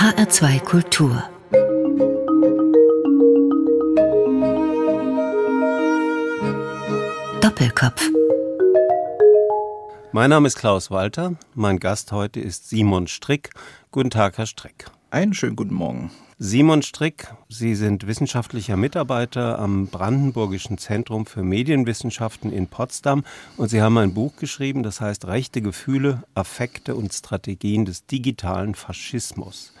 HR2 Kultur Doppelkopf Mein Name ist Klaus Walter. Mein Gast heute ist Simon Strick. Guten Tag, Herr Strick. Einen schönen guten Morgen. Simon Strick, Sie sind wissenschaftlicher Mitarbeiter am Brandenburgischen Zentrum für Medienwissenschaften in Potsdam und Sie haben ein Buch geschrieben, das heißt Rechte Gefühle, Affekte und Strategien des digitalen Faschismus.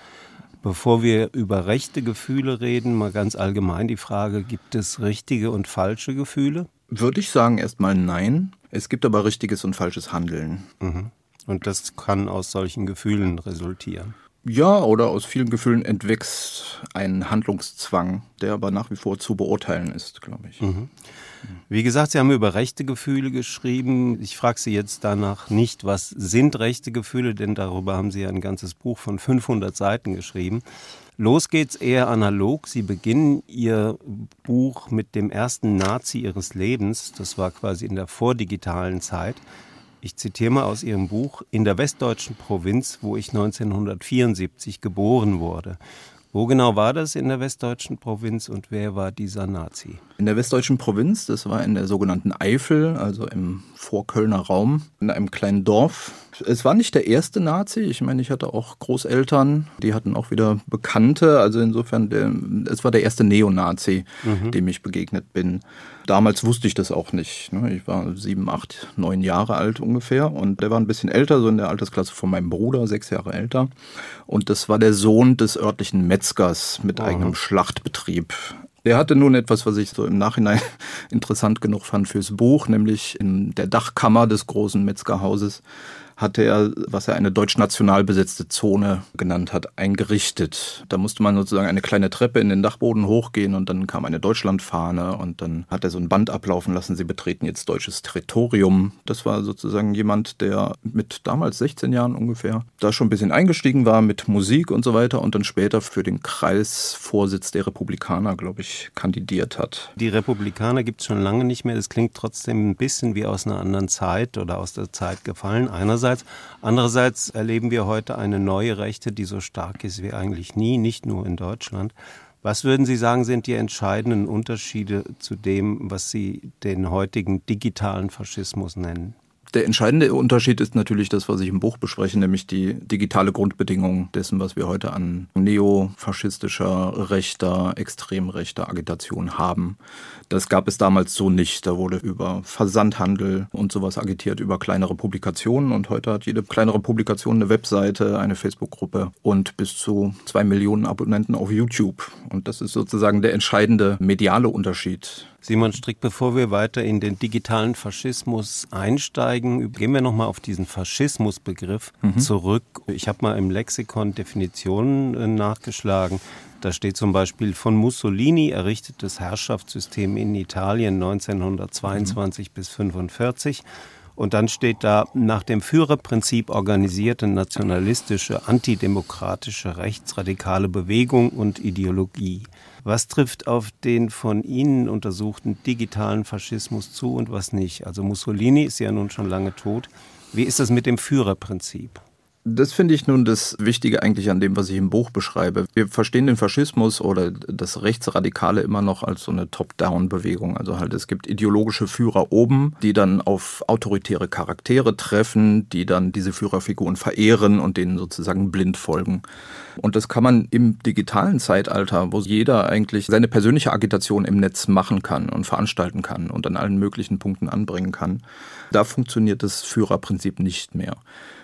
Bevor wir über rechte Gefühle reden, mal ganz allgemein die Frage, gibt es richtige und falsche Gefühle? Würde ich sagen erstmal nein. Es gibt aber richtiges und falsches Handeln. Mhm. Und das kann aus solchen Gefühlen resultieren. Ja, oder aus vielen Gefühlen entwächst ein Handlungszwang, der aber nach wie vor zu beurteilen ist, glaube ich. Mhm. Wie gesagt, Sie haben über rechte Gefühle geschrieben. Ich frage Sie jetzt danach nicht, was sind rechte Gefühle, denn darüber haben Sie ein ganzes Buch von 500 Seiten geschrieben. Los geht's eher analog. Sie beginnen Ihr Buch mit dem ersten Nazi Ihres Lebens. Das war quasi in der vordigitalen Zeit. Ich zitiere mal aus Ihrem Buch, in der westdeutschen Provinz, wo ich 1974 geboren wurde. Wo genau war das in der westdeutschen Provinz und wer war dieser Nazi? In der westdeutschen Provinz, das war in der sogenannten Eifel, also im Vorkölner Raum, in einem kleinen Dorf. Es war nicht der erste Nazi. Ich meine, ich hatte auch Großeltern, die hatten auch wieder Bekannte. Also insofern, der, es war der erste Neonazi, mhm. dem ich begegnet bin. Damals wusste ich das auch nicht. Ne? Ich war sieben, acht, neun Jahre alt ungefähr und der war ein bisschen älter, so in der Altersklasse von meinem Bruder, sechs Jahre älter. Und das war der Sohn des örtlichen Metzgers mit eigenem Schlachtbetrieb. Der hatte nun etwas, was ich so im Nachhinein interessant genug fand fürs Buch, nämlich in der Dachkammer des großen Metzgerhauses hatte er, was er eine deutsch-national besetzte Zone genannt hat, eingerichtet. Da musste man sozusagen eine kleine Treppe in den Dachboden hochgehen und dann kam eine Deutschlandfahne und dann hat er so ein Band ablaufen lassen, sie betreten jetzt deutsches Territorium. Das war sozusagen jemand, der mit damals 16 Jahren ungefähr da schon ein bisschen eingestiegen war mit Musik und so weiter und dann später für den Kreisvorsitz der Republikaner, glaube ich, kandidiert hat. Die Republikaner gibt es schon lange nicht mehr. Das klingt trotzdem ein bisschen wie aus einer anderen Zeit oder aus der Zeit gefallen. Einerseits einerseits. Andererseits erleben wir heute eine neue Rechte, die so stark ist wie eigentlich nie, nicht nur in Deutschland. Was würden Sie sagen, sind die entscheidenden Unterschiede zu dem, was Sie den heutigen digitalen Faschismus nennen? Der entscheidende Unterschied ist natürlich das, was ich im Buch bespreche, nämlich die digitale Grundbedingung dessen, was wir heute an neofaschistischer, rechter, extrem rechter Agitation haben. Das gab es damals so nicht. Da wurde über Versandhandel und sowas agitiert, über kleinere Publikationen. Und heute hat jede kleinere Publikation eine Webseite, eine Facebook-Gruppe und bis zu zwei Millionen Abonnenten auf YouTube. Und das ist sozusagen der entscheidende mediale Unterschied Simon Strick, bevor wir weiter in den digitalen Faschismus einsteigen, gehen wir nochmal auf diesen Faschismusbegriff mhm. zurück. Ich habe mal im Lexikon Definitionen äh, nachgeschlagen. Da steht zum Beispiel von Mussolini errichtetes Herrschaftssystem in Italien 1922 mhm. bis 1945. Und dann steht da nach dem Führerprinzip organisierte nationalistische, antidemokratische, rechtsradikale Bewegung und Ideologie. Was trifft auf den von Ihnen untersuchten digitalen Faschismus zu und was nicht? Also Mussolini ist ja nun schon lange tot. Wie ist das mit dem Führerprinzip? Das finde ich nun das Wichtige eigentlich an dem, was ich im Buch beschreibe. Wir verstehen den Faschismus oder das Rechtsradikale immer noch als so eine Top-Down-Bewegung. Also halt, es gibt ideologische Führer oben, die dann auf autoritäre Charaktere treffen, die dann diese Führerfiguren verehren und denen sozusagen blind folgen. Und das kann man im digitalen Zeitalter, wo jeder eigentlich seine persönliche Agitation im Netz machen kann und veranstalten kann und an allen möglichen Punkten anbringen kann, da funktioniert das Führerprinzip nicht mehr.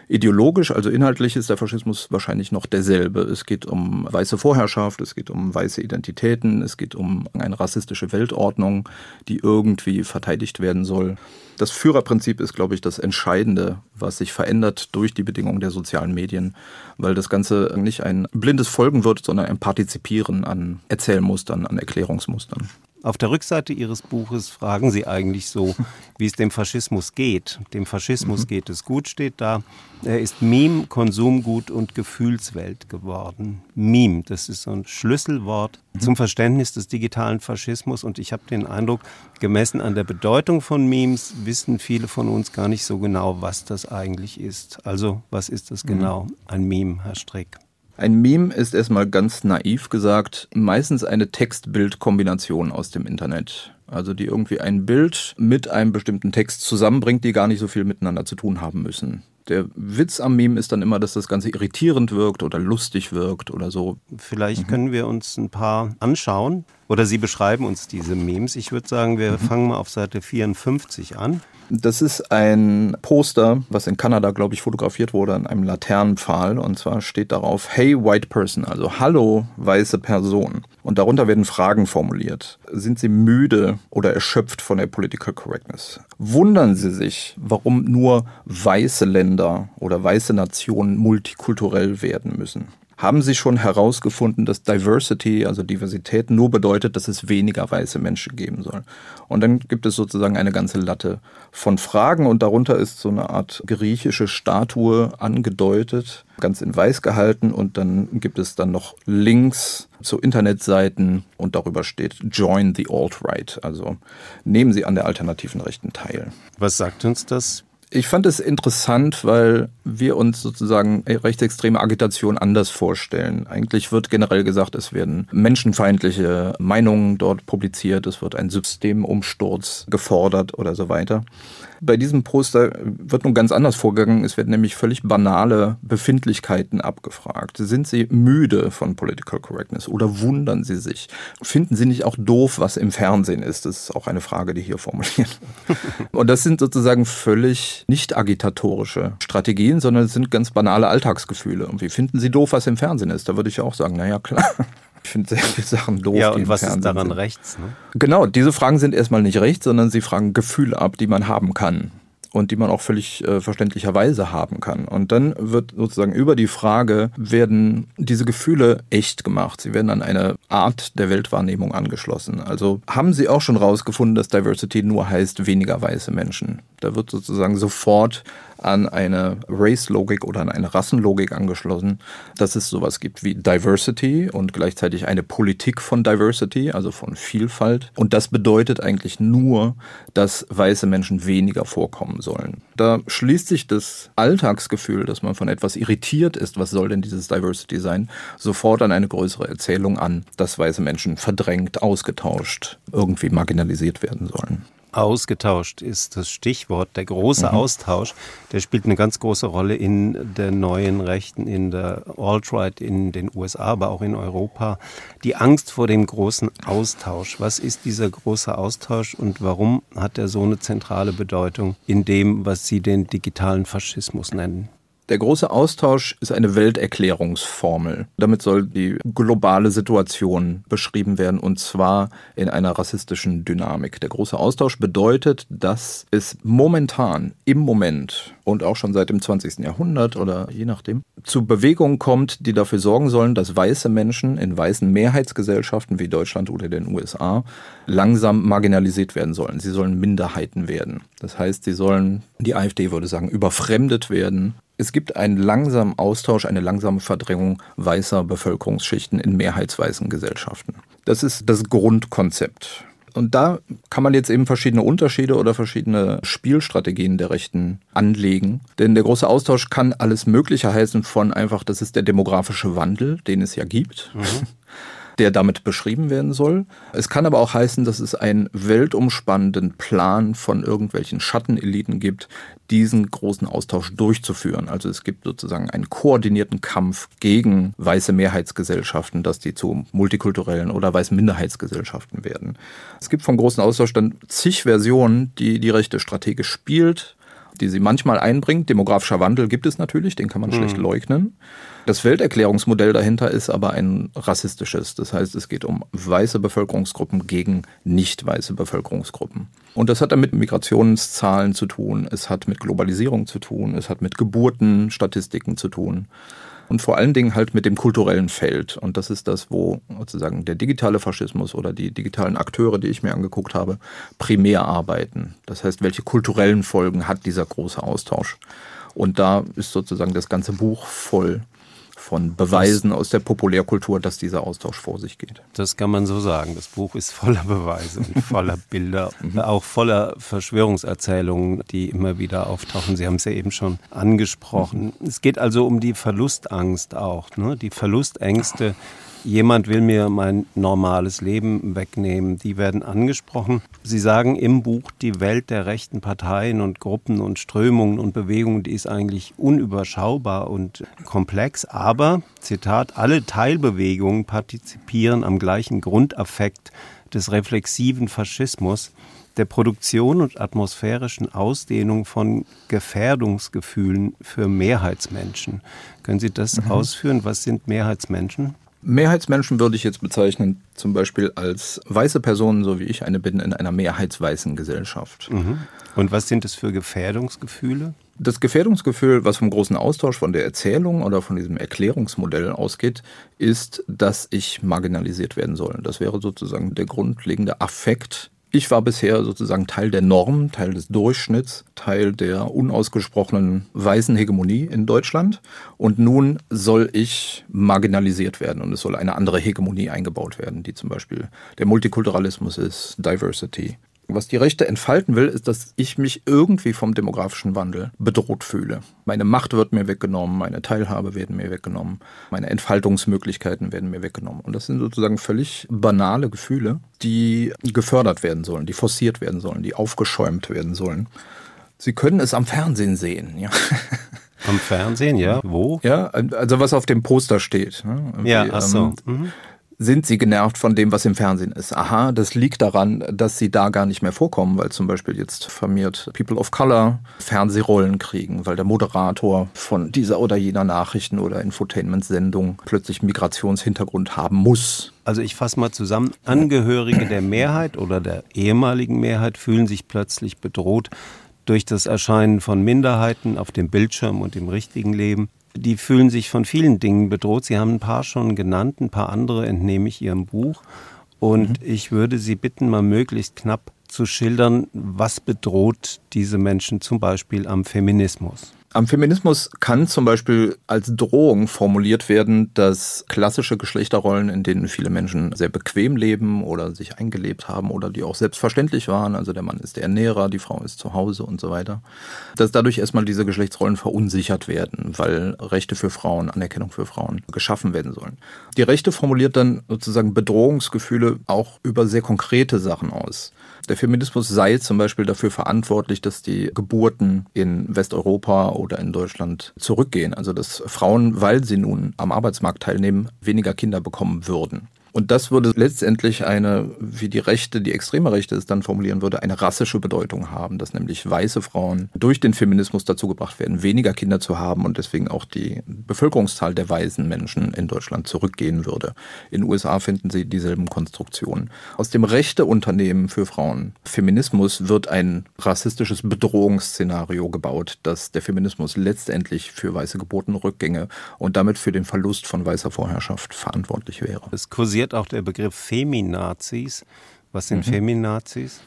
Ideologisch, also inhaltlich ist der Faschismus wahrscheinlich noch derselbe. Es geht um weiße Vorherrschaft, es geht um weiße Identitäten, es geht um eine rassistische Weltordnung, die irgendwie verteidigt werden soll. Das Führerprinzip ist, glaube ich, das Entscheidende, was sich verändert durch die Bedingungen der sozialen Medien, weil das Ganze nicht ein blindes Folgen wird, sondern ein Partizipieren an Erzählmustern, an Erklärungsmustern. Auf der Rückseite Ihres Buches fragen Sie eigentlich so, wie es dem Faschismus geht. Dem Faschismus mhm. geht es gut, steht da. Er ist Meme, Konsumgut und Gefühlswelt geworden. Meme, das ist so ein Schlüsselwort mhm. zum Verständnis des digitalen Faschismus. Und ich habe den Eindruck, gemessen an der Bedeutung von Memes, wissen viele von uns gar nicht so genau, was das eigentlich ist. Also, was ist das mhm. genau, ein Meme, Herr Strick? Ein Meme ist erstmal ganz naiv gesagt meistens eine Text-Bild-Kombination aus dem Internet. Also die irgendwie ein Bild mit einem bestimmten Text zusammenbringt, die gar nicht so viel miteinander zu tun haben müssen. Der Witz am Meme ist dann immer, dass das Ganze irritierend wirkt oder lustig wirkt oder so. Vielleicht mhm. können wir uns ein paar anschauen oder Sie beschreiben uns diese Memes. Ich würde sagen, wir mhm. fangen mal auf Seite 54 an. Das ist ein Poster, was in Kanada, glaube ich, fotografiert wurde an einem Laternenpfahl. Und zwar steht darauf, Hey White Person, also Hallo weiße Person. Und darunter werden Fragen formuliert. Sind Sie müde oder erschöpft von der Political Correctness? Wundern Sie sich, warum nur weiße Länder oder weiße Nationen multikulturell werden müssen? Haben Sie schon herausgefunden, dass Diversity, also Diversität, nur bedeutet, dass es weniger weiße Menschen geben soll? Und dann gibt es sozusagen eine ganze Latte von Fragen und darunter ist so eine Art griechische Statue angedeutet, ganz in weiß gehalten und dann gibt es dann noch Links zu Internetseiten und darüber steht Join the Alt-Right, also nehmen Sie an der alternativen Rechten teil. Was sagt uns das? Ich fand es interessant, weil wir uns sozusagen rechtsextreme Agitation anders vorstellen. Eigentlich wird generell gesagt, es werden menschenfeindliche Meinungen dort publiziert, es wird ein Systemumsturz gefordert oder so weiter. Bei diesem Poster wird nun ganz anders vorgegangen. Es werden nämlich völlig banale Befindlichkeiten abgefragt. Sind Sie müde von Political Correctness oder wundern Sie sich? Finden Sie nicht auch doof, was im Fernsehen ist? Das ist auch eine Frage, die hier formuliert. Und das sind sozusagen völlig nicht agitatorische Strategien, sondern es sind ganz banale Alltagsgefühle. Und wie finden Sie doof, was im Fernsehen ist? Da würde ich auch sagen, naja, klar. Ich finde sehr viele Sachen doof. Ja, und was Fernsehen ist daran sind. rechts? Ne? Genau, diese Fragen sind erstmal nicht rechts, sondern sie fragen Gefühle ab, die man haben kann und die man auch völlig äh, verständlicherweise haben kann. Und dann wird sozusagen über die Frage, werden diese Gefühle echt gemacht? Sie werden an eine Art der Weltwahrnehmung angeschlossen. Also haben Sie auch schon rausgefunden, dass Diversity nur heißt weniger weiße Menschen? Da wird sozusagen sofort an eine Race-Logik oder an eine Rassenlogik angeschlossen, dass es sowas gibt wie Diversity und gleichzeitig eine Politik von Diversity, also von Vielfalt. Und das bedeutet eigentlich nur, dass weiße Menschen weniger vorkommen sollen. Da schließt sich das Alltagsgefühl, dass man von etwas irritiert ist, was soll denn dieses Diversity sein, sofort an eine größere Erzählung an, dass weiße Menschen verdrängt, ausgetauscht, irgendwie marginalisiert werden sollen. Ausgetauscht ist das Stichwort. Der große mhm. Austausch, der spielt eine ganz große Rolle in der neuen Rechten, in der Alt-Right in den USA, aber auch in Europa. Die Angst vor dem großen Austausch. Was ist dieser große Austausch und warum hat er so eine zentrale Bedeutung in dem, was Sie den digitalen Faschismus nennen? Der große Austausch ist eine Welterklärungsformel. Damit soll die globale Situation beschrieben werden und zwar in einer rassistischen Dynamik. Der große Austausch bedeutet, dass es momentan im Moment und auch schon seit dem 20. Jahrhundert oder je nachdem zu Bewegungen kommt, die dafür sorgen sollen, dass weiße Menschen in weißen Mehrheitsgesellschaften wie Deutschland oder den USA langsam marginalisiert werden sollen. Sie sollen Minderheiten werden. Das heißt, sie sollen, die AfD würde sagen, überfremdet werden es gibt einen langsamen Austausch, eine langsame Verdrängung weißer Bevölkerungsschichten in mehrheitsweißen Gesellschaften. Das ist das Grundkonzept. Und da kann man jetzt eben verschiedene Unterschiede oder verschiedene Spielstrategien der Rechten anlegen. Denn der große Austausch kann alles Mögliche heißen von einfach, das ist der demografische Wandel, den es ja gibt. Mhm der damit beschrieben werden soll. Es kann aber auch heißen, dass es einen weltumspannenden Plan von irgendwelchen Schatteneliten gibt, diesen großen Austausch durchzuführen. Also es gibt sozusagen einen koordinierten Kampf gegen weiße Mehrheitsgesellschaften, dass die zu multikulturellen oder weißen Minderheitsgesellschaften werden. Es gibt vom großen Austausch dann zig Versionen, die die Rechte strategisch spielt, die sie manchmal einbringt. Demografischer Wandel gibt es natürlich, den kann man mhm. schlecht leugnen. Das Welterklärungsmodell dahinter ist aber ein rassistisches. Das heißt, es geht um weiße Bevölkerungsgruppen gegen nicht weiße Bevölkerungsgruppen. Und das hat dann mit Migrationszahlen zu tun, es hat mit Globalisierung zu tun, es hat mit Geburtenstatistiken zu tun und vor allen Dingen halt mit dem kulturellen Feld. Und das ist das, wo sozusagen der digitale Faschismus oder die digitalen Akteure, die ich mir angeguckt habe, primär arbeiten. Das heißt, welche kulturellen Folgen hat dieser große Austausch? Und da ist sozusagen das ganze Buch voll von Beweisen aus der Populärkultur, dass dieser Austausch vor sich geht. Das kann man so sagen. Das Buch ist voller Beweise und voller Bilder, mhm. auch voller Verschwörungserzählungen, die immer wieder auftauchen. Sie haben es ja eben schon angesprochen. Mhm. Es geht also um die Verlustangst auch, ne? die Verlustängste jemand will mir mein normales Leben wegnehmen. Die werden angesprochen. Sie sagen im Buch, die Welt der rechten Parteien und Gruppen und Strömungen und Bewegungen, die ist eigentlich unüberschaubar und komplex. Aber, Zitat, alle Teilbewegungen partizipieren am gleichen Grundaffekt des reflexiven Faschismus der Produktion und atmosphärischen Ausdehnung von Gefährdungsgefühlen für Mehrheitsmenschen. Können Sie das mhm. ausführen? Was sind Mehrheitsmenschen? Mehrheitsmenschen würde ich jetzt bezeichnen, zum Beispiel als weiße Personen, so wie ich eine bin, in einer mehrheitsweißen Gesellschaft. Mhm. Und was sind es für Gefährdungsgefühle? Das Gefährdungsgefühl, was vom großen Austausch von der Erzählung oder von diesem Erklärungsmodell ausgeht, ist, dass ich marginalisiert werden soll. Das wäre sozusagen der grundlegende Affekt, ich war bisher sozusagen Teil der Norm, Teil des Durchschnitts, Teil der unausgesprochenen weißen Hegemonie in Deutschland. Und nun soll ich marginalisiert werden und es soll eine andere Hegemonie eingebaut werden, die zum Beispiel der Multikulturalismus ist, Diversity. Was die Rechte entfalten will, ist, dass ich mich irgendwie vom demografischen Wandel bedroht fühle. Meine Macht wird mir weggenommen, meine Teilhabe werden mir weggenommen, meine Entfaltungsmöglichkeiten werden mir weggenommen. Und das sind sozusagen völlig banale Gefühle, die gefördert werden sollen, die forciert werden sollen, die aufgeschäumt werden sollen. Sie können es am Fernsehen sehen, ja. Am Fernsehen, ja? Wo? Ja, also was auf dem Poster steht. Ne? Ja, ach so. Ähm, mhm sind sie genervt von dem, was im Fernsehen ist. Aha, das liegt daran, dass sie da gar nicht mehr vorkommen, weil zum Beispiel jetzt vermehrt People of Color Fernsehrollen kriegen, weil der Moderator von dieser oder jener Nachrichten- oder Infotainment-Sendung plötzlich Migrationshintergrund haben muss. Also ich fasse mal zusammen, Angehörige der Mehrheit oder der ehemaligen Mehrheit fühlen sich plötzlich bedroht durch das Erscheinen von Minderheiten auf dem Bildschirm und im richtigen Leben die fühlen sich von vielen Dingen bedroht. Sie haben ein paar schon genannt, ein paar andere entnehme ich Ihrem Buch. Und mhm. ich würde Sie bitten, mal möglichst knapp zu schildern, was bedroht diese Menschen zum Beispiel am Feminismus. Am Feminismus kann zum Beispiel als Drohung formuliert werden, dass klassische Geschlechterrollen, in denen viele Menschen sehr bequem leben oder sich eingelebt haben oder die auch selbstverständlich waren, also der Mann ist der Ernährer, die Frau ist zu Hause und so weiter, dass dadurch erstmal diese Geschlechtsrollen verunsichert werden, weil Rechte für Frauen, Anerkennung für Frauen geschaffen werden sollen. Die Rechte formuliert dann sozusagen Bedrohungsgefühle auch über sehr konkrete Sachen aus. Der Feminismus sei zum Beispiel dafür verantwortlich, dass die Geburten in Westeuropa oder in Deutschland zurückgehen. Also dass Frauen, weil sie nun am Arbeitsmarkt teilnehmen, weniger Kinder bekommen würden. Und das würde letztendlich eine, wie die Rechte, die extreme Rechte es dann formulieren würde, eine rassische Bedeutung haben, dass nämlich weiße Frauen durch den Feminismus dazu gebracht werden, weniger Kinder zu haben und deswegen auch die Bevölkerungszahl der weißen Menschen in Deutschland zurückgehen würde. In den USA finden Sie dieselben Konstruktionen. Aus dem Rechteunternehmen für Frauen Feminismus wird ein rassistisches Bedrohungsszenario gebaut, dass der Feminismus letztendlich für weiße Geburtenrückgänge und damit für den Verlust von weißer Vorherrschaft verantwortlich wäre. Es kursiert kursiert auch der Begriff Feminazis. Was sind mhm. Feminazis?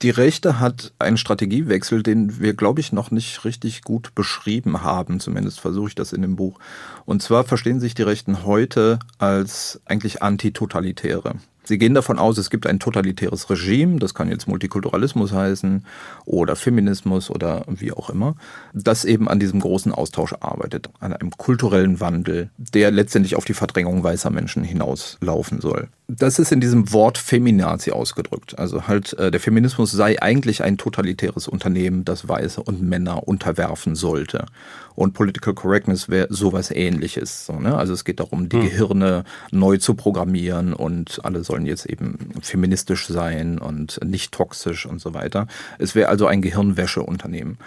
Die Rechte hat einen Strategiewechsel, den wir, glaube ich, noch nicht richtig gut beschrieben haben. Zumindest versuche ich das in dem Buch. Und zwar verstehen sich die Rechten heute als eigentlich Antitotalitäre. Sie gehen davon aus, es gibt ein totalitäres Regime, das kann jetzt Multikulturalismus heißen oder Feminismus oder wie auch immer, das eben an diesem großen Austausch arbeitet, an einem kulturellen Wandel, der letztendlich auf die Verdrängung weißer Menschen hinauslaufen soll. Das ist in diesem Wort Feminazi ausgedrückt. Also halt, äh, der Feminismus sei eigentlich ein totalitäres Unternehmen, das Weiße und Männer unterwerfen sollte. Und Political Correctness wäre sowas ähnliches. So, ne? Also es geht darum, die hm. Gehirne neu zu programmieren und alle sollen jetzt eben feministisch sein und nicht toxisch und so weiter. Es wäre also ein Gehirnwäscheunternehmen.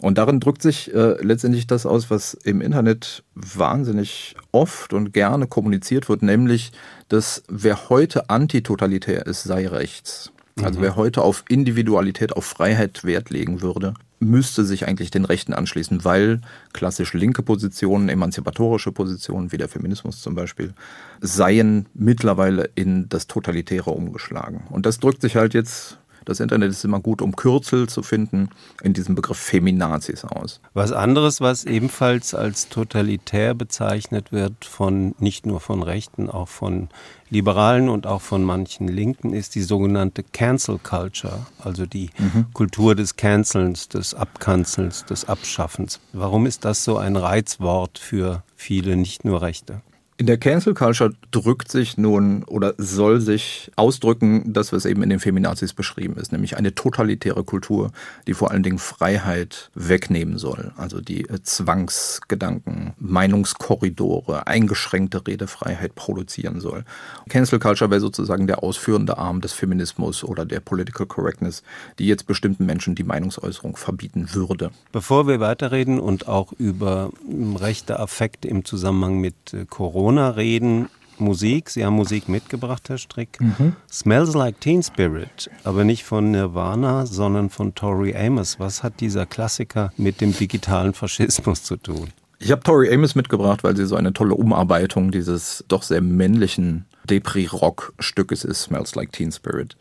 Und darin drückt sich äh, letztendlich das aus, was im Internet wahnsinnig oft und gerne kommuniziert wird, nämlich, dass wer heute antitotalitär ist, sei rechts. Also mhm. wer heute auf Individualität, auf Freiheit Wert legen würde, müsste sich eigentlich den Rechten anschließen, weil klassisch linke Positionen, emanzipatorische Positionen, wie der Feminismus zum Beispiel, seien mittlerweile in das Totalitäre umgeschlagen. Und das drückt sich halt jetzt Das Internet ist immer gut, um Kürzel zu finden in diesem Begriff Feminazis aus. Was anderes, was ebenfalls als totalitär bezeichnet wird, von nicht nur von Rechten, auch von Liberalen und auch von manchen Linken, ist die sogenannte Cancel Culture, also die mhm. Kultur des Cancelns, des Abkanzelns, des Abschaffens. Warum ist das so ein Reizwort für viele, nicht nur Rechte? In der Cancel Culture drückt sich nun oder soll sich ausdrücken, das, was eben in den Feminazis beschrieben ist, nämlich eine totalitäre Kultur, die vor allen Dingen Freiheit wegnehmen soll. Also die äh, Zwangsgedanken, Meinungskorridore, eingeschränkte Redefreiheit produzieren soll. Cancel Culture wäre sozusagen der ausführende Arm des Feminismus oder der Political Correctness, die jetzt bestimmten Menschen die Meinungsäußerung verbieten würde. Bevor wir weiterreden und auch über hm, rechte Affekte im Zusammenhang mit äh, Corona Corona reden, Musik. Sie haben Musik mitgebracht, Herr Strick. Mhm. Smells Like Teen Spirit, aber nicht von Nirvana, sondern von Tori Amos. Was hat dieser Klassiker mit dem digitalen Faschismus zu tun? Ich habe Tori Amos mitgebracht, weil sie so eine tolle Umarbeitung dieses doch sehr männlichen Depri-Rock-Stückes ist, Smells Like Teen Spirit.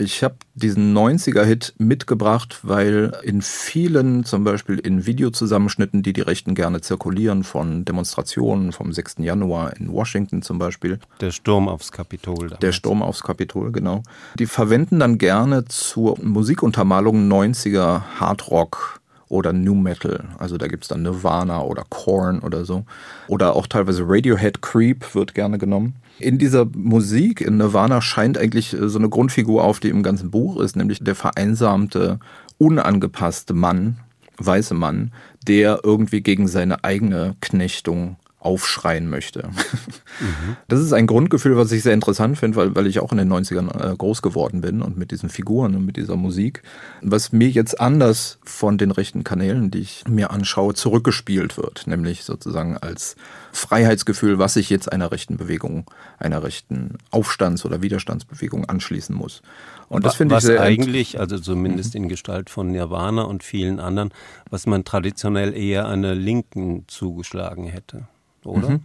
Ich habe diesen 90er-Hit mitgebracht, weil in vielen, zum Beispiel in Videozusammenschnitten, die die Rechten gerne zirkulieren, von Demonstrationen vom 6. Januar in Washington zum Beispiel. Der Sturm aufs Kapitol. Damals. Der Sturm aufs Kapitol, genau. Die verwenden dann gerne zur Musikuntermalung 90er Hardrock oder New Metal. Also da gibt es dann Nirvana oder Korn oder so. Oder auch teilweise Radiohead Creep wird gerne genommen. In dieser Musik in Nirvana scheint eigentlich äh, so eine Grundfigur auf, die im ganzen Buch ist, nämlich der vereinsamte, unangepasste Mann, weiße Mann, der irgendwie gegen seine eigene Knechtung aufschreien möchte. Mhm. Das ist ein Grundgefühl, was ich sehr interessant finde, weil, weil ich auch in den 90ern äh, groß geworden bin und mit diesen Figuren und mit dieser Musik, was mir jetzt anders von den rechten Kanälen, die ich mir anschaue, zurückgespielt wird, nämlich sozusagen als Freiheitsgefühl, was sich jetzt einer rechten Bewegung, einer rechten Aufstands- oder Widerstandsbewegung anschließen muss. Und das finde ich sehr eigentlich, also zumindest mhm. in Gestalt von Nirvana und vielen anderen, was man traditionell eher einer Linken zugeschlagen hätte oder? Mhm.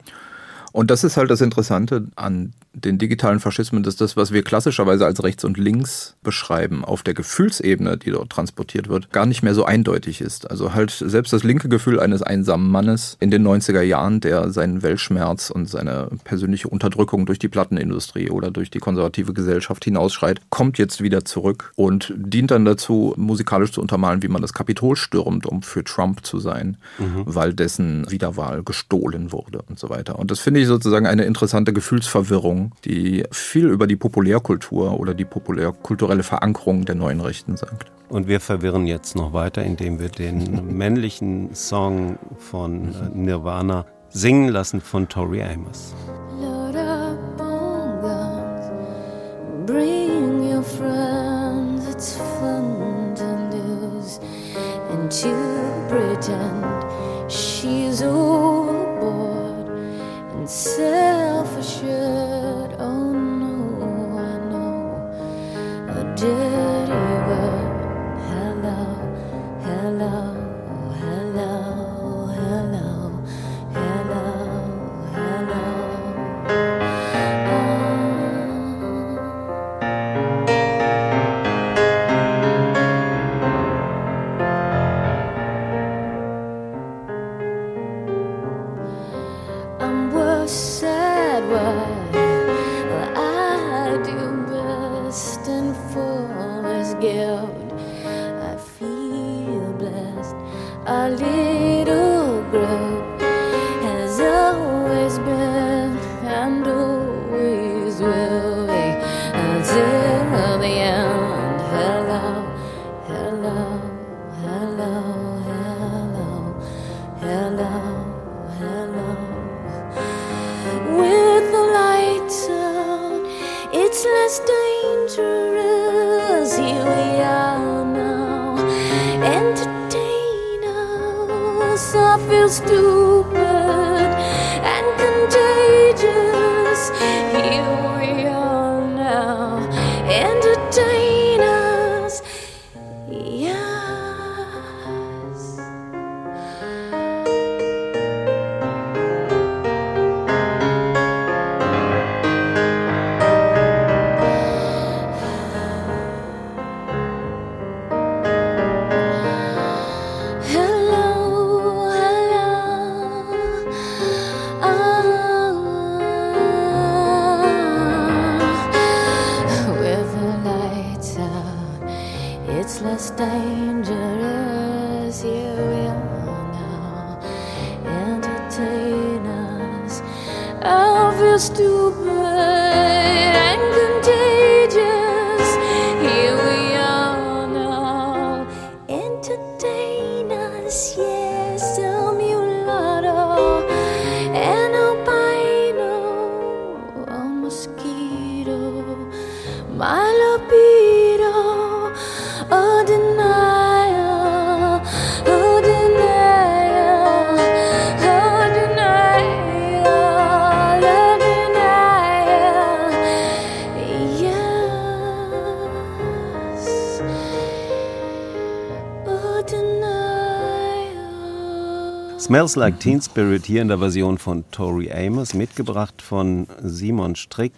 Und das ist halt das Interessante an den digitalen Faschismen, dass das, was wir klassischerweise als rechts und links beschreiben, auf der Gefühlsebene, die dort transportiert wird, gar nicht mehr so eindeutig ist. Also halt selbst das linke Gefühl eines einsamen Mannes in den 90er Jahren, der seinen Weltschmerz und seine persönliche Unterdrückung durch die Plattenindustrie oder durch die konservative Gesellschaft hinausschreit, kommt jetzt wieder zurück und dient dann dazu, musikalisch zu untermalen, wie man das Kapitol stürmt, um für Trump zu sein, mhm. weil dessen Wiederwahl gestohlen wurde und so weiter. Und das finde ich sozusagen eine interessante Gefühlsverwirrung die viel über die Populärkultur oder die populärkulturelle Verankerung der neuen Rechten sagt. Und wir verwirren jetzt noch weiter, indem wir den männlichen Song von äh, Nirvana singen lassen von Tori Amos. Load up on guns, bring your friends, it's fun to lose and to pretend she's overboard and self-assured. used to Smells Like Teen Spirit hier in der Version von Tori Amos, mitgebracht von Simon Strick.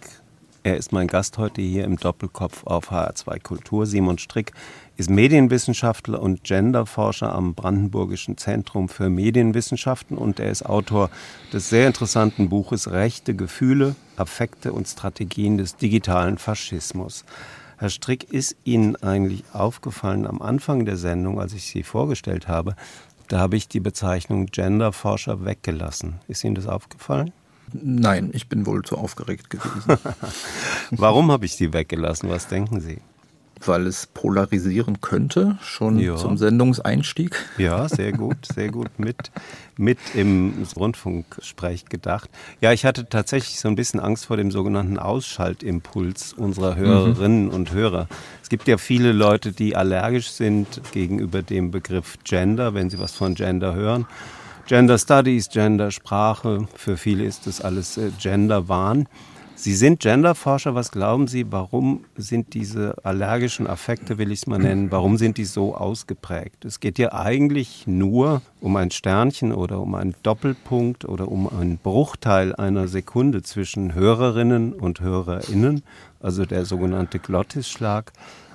Er ist mein Gast heute hier im Doppelkopf auf HR2 Kultur. Simon Strick ist Medienwissenschaftler und Genderforscher am Brandenburgischen Zentrum für Medienwissenschaften und er ist Autor des sehr interessanten Buches Rechte Gefühle, Affekte und Strategien des digitalen Faschismus. Herr Strick, ist Ihnen eigentlich aufgefallen am Anfang der Sendung, als ich Sie vorgestellt habe, da habe ich die Bezeichnung Genderforscher weggelassen. Ist Ihnen das aufgefallen? Nein, ich bin wohl zu aufgeregt gewesen. Warum habe ich die weggelassen? Was denken Sie? Weil es polarisieren könnte, schon ja. zum Sendungseinstieg. Ja, sehr gut, sehr gut mit, mit im Rundfunksprech gedacht. Ja, ich hatte tatsächlich so ein bisschen Angst vor dem sogenannten Ausschaltimpuls unserer Hörerinnen mhm. und Hörer. Es gibt ja viele Leute, die allergisch sind gegenüber dem Begriff Gender, wenn sie was von Gender hören. Gender Studies, Gender Sprache, für viele ist das alles äh, Gender-Wahn. Sie sind Genderforscher. Was glauben Sie, warum sind diese allergischen Affekte, will ich es mal nennen, warum sind die so ausgeprägt? Es geht ja eigentlich nur um ein Sternchen oder um einen Doppelpunkt oder um einen Bruchteil einer Sekunde zwischen Hörerinnen und Hörerinnen, also der sogenannte Glottisschlag.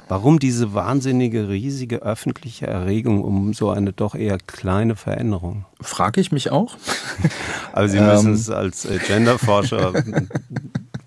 Warum diese wahnsinnige, riesige öffentliche Erregung um so eine doch eher kleine Veränderung? Frage ich mich auch. Aber Sie müssen ähm. es als äh, Genderforscher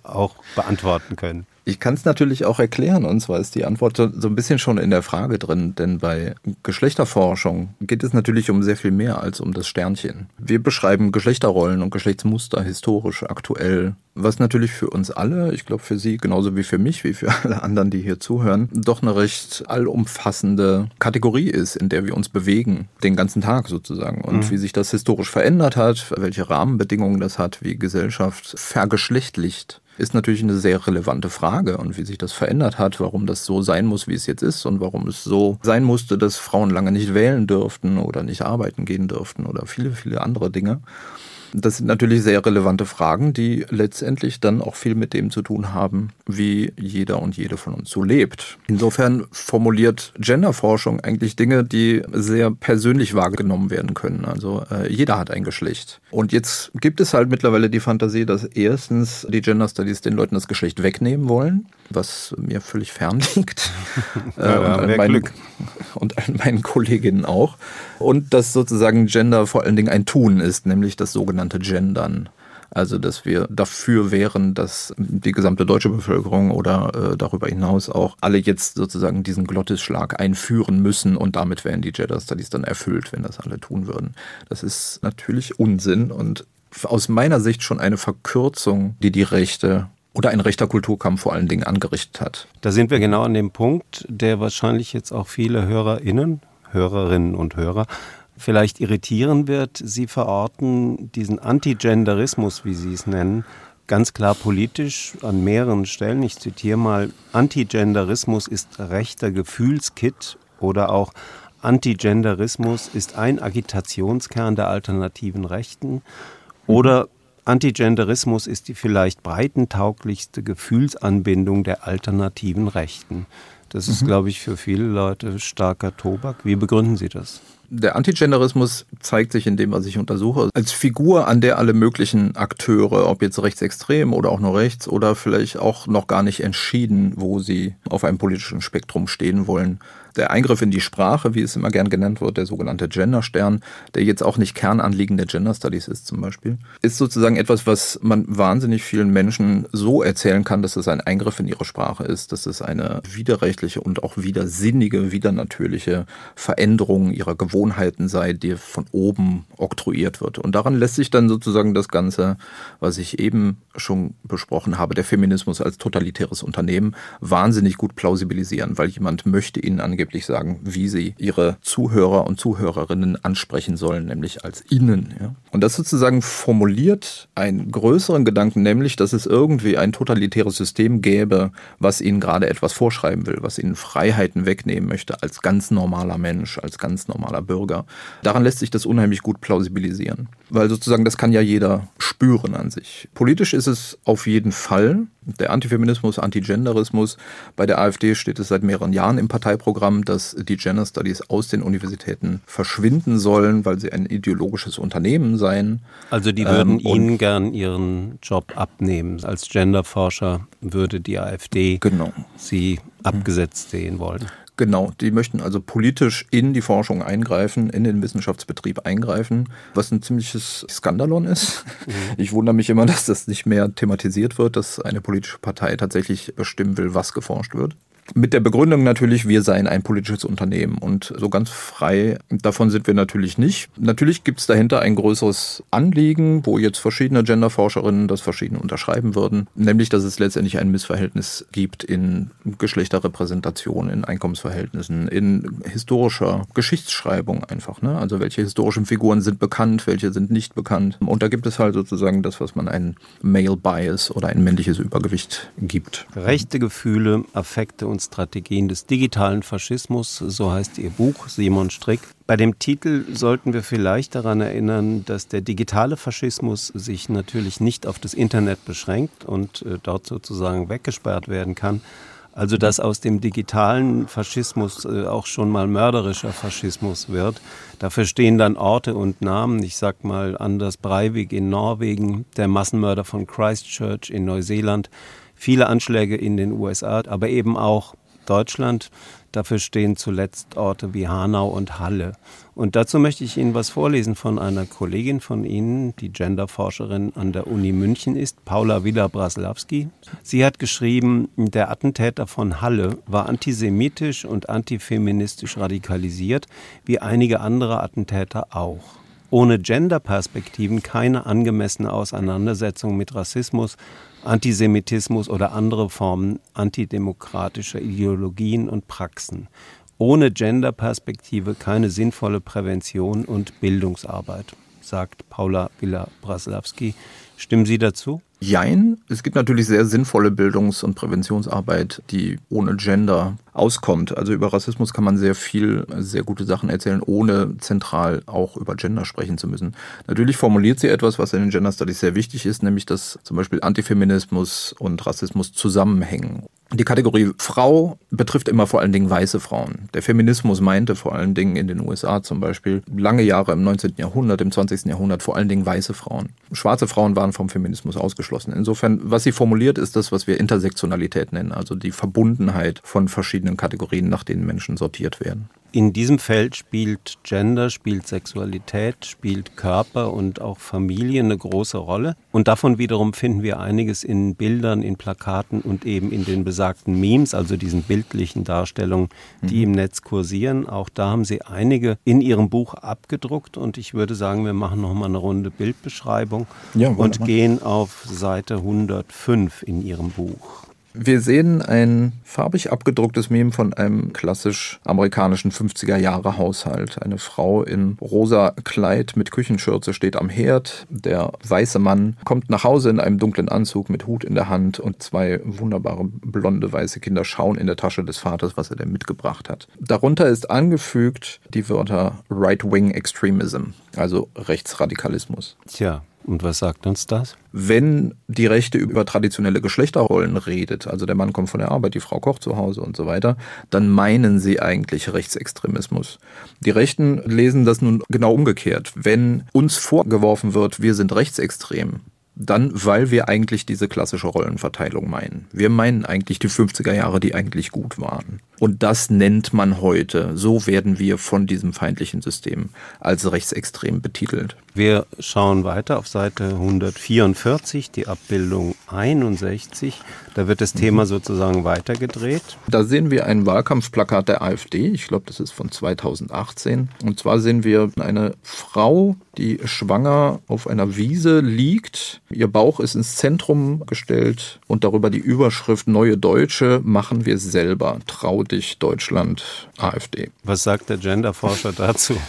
auch beantworten können. Ich kann es natürlich auch erklären, und zwar ist die Antwort so, so, ein bisschen schon in der Frage drin, denn bei Geschlechterforschung geht es natürlich um sehr viel mehr als um das Sternchen. Wir beschreiben Geschlechterrollen und Geschlechtsmuster historisch, aktuell, was natürlich für uns alle, ich glaube für Sie genauso wie für mich, wie für alle anderen, die hier zuhören, doch eine recht allumfassende Kategorie ist, in der wir uns bewegen, den ganzen Tag sozusagen. Und mhm. wie sich das historisch verändert hat, welche Rahmenbedingungen das hat, wie Gesellschaft vergeschlechtlicht ist natürlich eine sehr relevante Frage und wie sich das verändert hat, warum das so sein muss, wie es jetzt ist und warum es so sein musste, dass Frauen lange nicht wählen dürften oder nicht arbeiten gehen dürften oder viele, viele andere Dinge. Das sind natürlich sehr relevante Fragen, die letztendlich dann auch viel mit dem zu tun haben, wie jeder und jede von uns so lebt. Insofern formuliert Genderforschung eigentlich Dinge, die sehr persönlich wahrgenommen werden können. Also äh, jeder hat ein Geschlecht. Und jetzt gibt es halt mittlerweile die Fantasie, dass erstens die Gender Studies den Leuten das Geschlecht wegnehmen wollen, was mir völlig fern liegt. ja, und, an meinen, und an meinen Kolleginnen auch. Und dass sozusagen Gender vor allen Dingen ein Tun ist, nämlich das sogenannte Gendern. Also, dass wir dafür wären, dass die gesamte deutsche Bevölkerung oder äh, darüber hinaus auch alle jetzt sozusagen diesen Glottisschlag einführen müssen und damit wären die Gender Studies dann erfüllt, wenn das alle tun würden. Das ist natürlich Unsinn und aus meiner Sicht schon eine Verkürzung, die die Rechte oder ein rechter Kulturkampf vor allen Dingen angerichtet hat. Da sind wir genau an dem Punkt, der wahrscheinlich jetzt auch viele HörerInnen, Hörerinnen und Hörer vielleicht irritieren wird. Sie verorten diesen Antigenderismus, wie Sie es nennen, ganz klar politisch an mehreren Stellen. Ich zitiere mal, Antigenderismus ist rechter Gefühlskit oder auch Antigenderismus ist ein Agitationskern der alternativen Rechten oder Antigenderismus ist die vielleicht breitentauglichste Gefühlsanbindung der alternativen Rechten. Das ist, mhm. glaube ich, für viele Leute starker Tobak. Wie begründen Sie das? Der Antigenderismus zeigt sich in dem, was ich untersuche, als Figur, an der alle möglichen Akteure, ob jetzt rechtsextrem oder auch nur rechts oder vielleicht auch noch gar nicht entschieden, wo sie auf einem politischen Spektrum stehen wollen, Der Eingriff in die Sprache, wie es immer gern genannt wird, der sogenannte Genderstern, der jetzt auch nicht Kernanliegen der Gender Studies ist zum Beispiel, ist sozusagen etwas, was man wahnsinnig vielen Menschen so erzählen kann, dass es ein Eingriff in ihre Sprache ist, dass es eine widerrechtliche und auch widersinnige, widernatürliche Veränderung ihrer Gewohnheiten sei, die von oben oktroyiert wird. Und daran lässt sich dann sozusagen das Ganze, was ich eben schon besprochen habe, der Feminismus als totalitäres Unternehmen, wahnsinnig gut plausibilisieren, weil jemand möchte ihnen angeblich sagen, wie sie ihre Zuhörer und Zuhörerinnen ansprechen sollen, nämlich als innen. Ja. Und das sozusagen formuliert einen größeren Gedanken, nämlich, dass es irgendwie ein totalitäres System gäbe, was ihnen gerade etwas vorschreiben will, was ihnen Freiheiten wegnehmen möchte als ganz normaler Mensch, als ganz normaler Bürger. Daran lässt sich das unheimlich gut plausibilisieren, weil sozusagen das kann ja jeder spüren an sich. Politisch ist es auf jeden Fall der Antifeminismus, Antigenderismus. Bei der AfD steht es seit mehreren Jahren im Parteiprogramm, dass die Gender Studies aus den Universitäten verschwinden sollen, weil sie ein ideologisches Unternehmen seien. Also die würden ähm, Ihnen gern Ihren Job abnehmen. Als Genderforscher würde die AfD genau. Sie abgesetzt sehen wollen. Genau, die möchten also politisch in die Forschung eingreifen, in den Wissenschaftsbetrieb eingreifen, was ein ziemliches Skandalon ist. Mhm. Ich wundere mich immer, dass das nicht mehr thematisiert wird, dass eine politische Partei tatsächlich bestimmen will, was geforscht wird. Mit der Begründung natürlich, wir seien ein politisches Unternehmen und so ganz frei davon sind wir natürlich nicht. Natürlich gibt es dahinter ein größeres Anliegen, wo jetzt verschiedene Genderforscherinnen das verschieden unterschreiben würden, nämlich dass es letztendlich ein Missverhältnis gibt in Geschlechterrepräsentation, in Einkommensverhältnissen, in historischer Geschichtsschreibung einfach. Ne? Also welche historischen Figuren sind bekannt, welche sind nicht bekannt. Und da gibt es halt sozusagen das, was man ein Male Bias oder ein männliches Übergewicht gibt. Rechte Gefühle, Affekte und und Strategien des digitalen Faschismus, so heißt Ihr Buch, Simon Strick. Bei dem Titel sollten wir vielleicht daran erinnern, dass der digitale Faschismus sich natürlich nicht auf das Internet beschränkt und äh, dort sozusagen weggesperrt werden kann. Also dass aus dem digitalen Faschismus äh, auch schon mal mörderischer Faschismus wird. Dafür stehen dann Orte und Namen. Ich sag mal Anders Breivik in Norwegen, der Massenmörder von Christchurch in Neuseeland, viele Anschläge in den USA, aber eben auch Deutschland. Dafür stehen zuletzt Orte wie Hanau und Halle. Und dazu möchte ich Ihnen was vorlesen von einer Kollegin von Ihnen, die Genderforscherin an der Uni München ist, Paula Willer-Braslawski. Sie hat geschrieben, der Attentäter von Halle war antisemitisch und antifeministisch radikalisiert, wie einige andere Attentäter auch ohne Genderperspektiven keine angemessene Auseinandersetzung mit Rassismus, Antisemitismus oder andere Formen antidemokratischer Ideologien und Praxen. Ohne Genderperspektive keine sinnvolle Prävention und Bildungsarbeit, sagt Paula Villa-Braslawski. Stimmen Sie dazu? Jein. Es gibt natürlich sehr sinnvolle Bildungs- und Präventionsarbeit, die ohne Gender auskommt. Also über Rassismus kann man sehr viel, sehr gute Sachen erzählen, ohne zentral auch über Gender sprechen zu müssen. Natürlich formuliert sie etwas, was in den Gender Studies sehr wichtig ist, nämlich dass zum Beispiel Antifeminismus und Rassismus zusammenhängen. Die Kategorie Frau betrifft immer vor allen Dingen weiße Frauen. Der Feminismus meinte vor allen Dingen in den USA zum Beispiel lange Jahre im 19. Jahrhundert, im 20. Jahrhundert vor allen Dingen weiße Frauen. Schwarze Frauen waren vom Feminismus ausgeschlossen. Insofern, was sie formuliert, ist das, was wir Intersektionalität nennen, also die Verbundenheit von verschiedenen Kategorien, nach denen Menschen sortiert werden. In diesem Feld spielt Gender, spielt Sexualität, spielt Körper und auch Familie eine große Rolle. Und davon wiederum finden wir einiges in Bildern, in Plakaten und eben in den besagten Memes, also diesen bildlichen Darstellungen, die mhm. im Netz kursieren. Auch da haben Sie einige in Ihrem Buch abgedruckt und ich würde sagen, wir machen nochmal eine Runde Bildbeschreibung ja, und gehen auf Seite 105 in Ihrem Buch. Wir sehen ein farbig abgedrucktes Meme von einem klassisch amerikanischen 50er Jahre Haushalt. Eine Frau in rosa Kleid mit Küchenschürze steht am Herd. Der weiße Mann kommt nach Hause in einem dunklen Anzug mit Hut in der Hand und zwei wunderbare blonde weiße Kinder schauen in der Tasche des Vaters, was er denn mitgebracht hat. Darunter ist angefügt die Wörter Right-Wing Extremism, also Rechtsradikalismus. Tja, und was sagt uns das? Wenn die Rechte über traditionelle Geschlechterrollen redet, also der Mann kommt von der Arbeit, die Frau kocht zu Hause und so weiter, dann meinen sie eigentlich Rechtsextremismus. Die Rechten lesen das nun genau umgekehrt. Wenn uns vorgeworfen wird, wir sind rechtsextrem, dann, weil wir eigentlich diese klassische Rollenverteilung meinen. Wir meinen eigentlich die 50er Jahre, die eigentlich gut waren. Und das nennt man heute, so werden wir von diesem feindlichen System als rechtsextrem betitelt. Wir schauen weiter auf Seite 144, die Abbildung 61. Da wird das Thema mhm. sozusagen weitergedreht. Da sehen wir ein Wahlkampfplakat der AfD. Ich glaube, das ist von 2018. Und zwar sehen wir eine Frau, die schwanger auf einer Wiese liegt. Ihr Bauch ist ins Zentrum gestellt und darüber die Überschrift Neue Deutsche machen wir selber. Trau dich Deutschland AfD. Was sagt der Genderforscher dazu?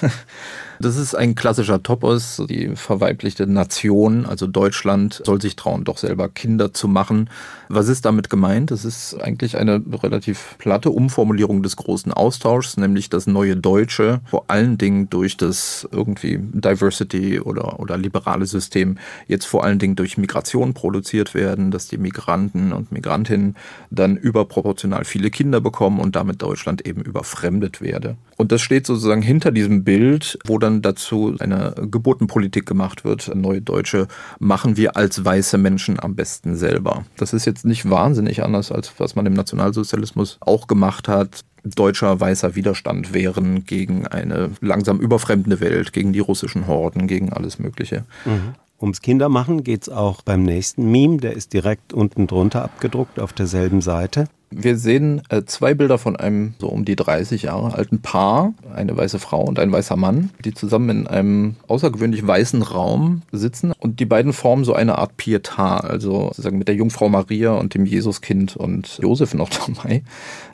Das ist ein klassischer Topos, die verweiblichte Nation, also Deutschland, soll sich trauen, doch selber Kinder zu machen. Was ist damit gemeint? Das ist eigentlich eine relativ platte Umformulierung des großen Austauschs, nämlich das neue Deutsche vor allen Dingen durch das irgendwie Diversity oder, oder liberale System jetzt vor allen Dingen durch Migration produziert werden, dass die Migranten und Migrantinnen dann überproportional viele Kinder bekommen und damit Deutschland eben überfremdet werde. Und das steht sozusagen hinter diesem Bild, wo dann dazu eine Geburtenpolitik gemacht wird. Neue Deutsche machen wir als weiße Menschen am besten selber. Das ist jetzt nicht wahnsinnig anders, als was man im Nationalsozialismus auch gemacht hat deutscher weißer Widerstand wehren gegen eine langsam überfremdende Welt, gegen die russischen Horden, gegen alles Mögliche. Mhm. Ums Kindermachen geht es auch beim nächsten Meme, der ist direkt unten drunter abgedruckt auf derselben Seite. Wir sehen äh, zwei Bilder von einem so um die 30 Jahre alten Paar, eine weiße Frau und ein weißer Mann, die zusammen in einem außergewöhnlich weißen Raum sitzen und die beiden formen so eine Art Pietar, also sozusagen mit der Jungfrau Maria und dem Jesuskind und Josef noch dabei.